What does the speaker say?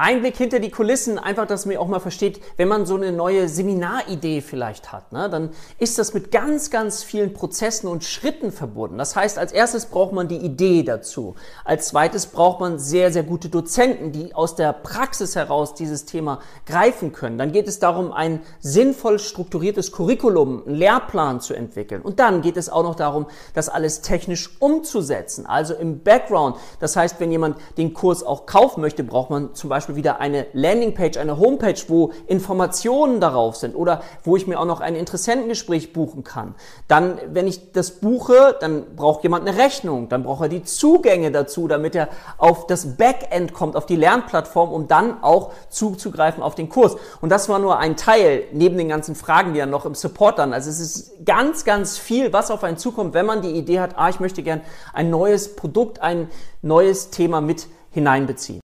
Einblick hinter die Kulissen, einfach, dass man auch mal versteht, wenn man so eine neue Seminaridee vielleicht hat, ne, dann ist das mit ganz, ganz vielen Prozessen und Schritten verbunden. Das heißt, als erstes braucht man die Idee dazu. Als zweites braucht man sehr, sehr gute Dozenten, die aus der Praxis heraus dieses Thema greifen können. Dann geht es darum, ein sinnvoll strukturiertes Curriculum, einen Lehrplan zu entwickeln. Und dann geht es auch noch darum, das alles technisch umzusetzen, also im Background. Das heißt, wenn jemand den Kurs auch kaufen möchte, braucht man zum Beispiel Beispiel wieder eine Landingpage, eine Homepage, wo Informationen darauf sind oder wo ich mir auch noch ein Interessentengespräch buchen kann. Dann, wenn ich das buche, dann braucht jemand eine Rechnung, dann braucht er die Zugänge dazu, damit er auf das Backend kommt, auf die Lernplattform, um dann auch zuzugreifen auf den Kurs. Und das war nur ein Teil neben den ganzen Fragen, die dann noch im Support dann. Also es ist ganz, ganz viel, was auf einen zukommt, wenn man die Idee hat, ah, ich möchte gern ein neues Produkt, ein neues Thema mit hineinbeziehen.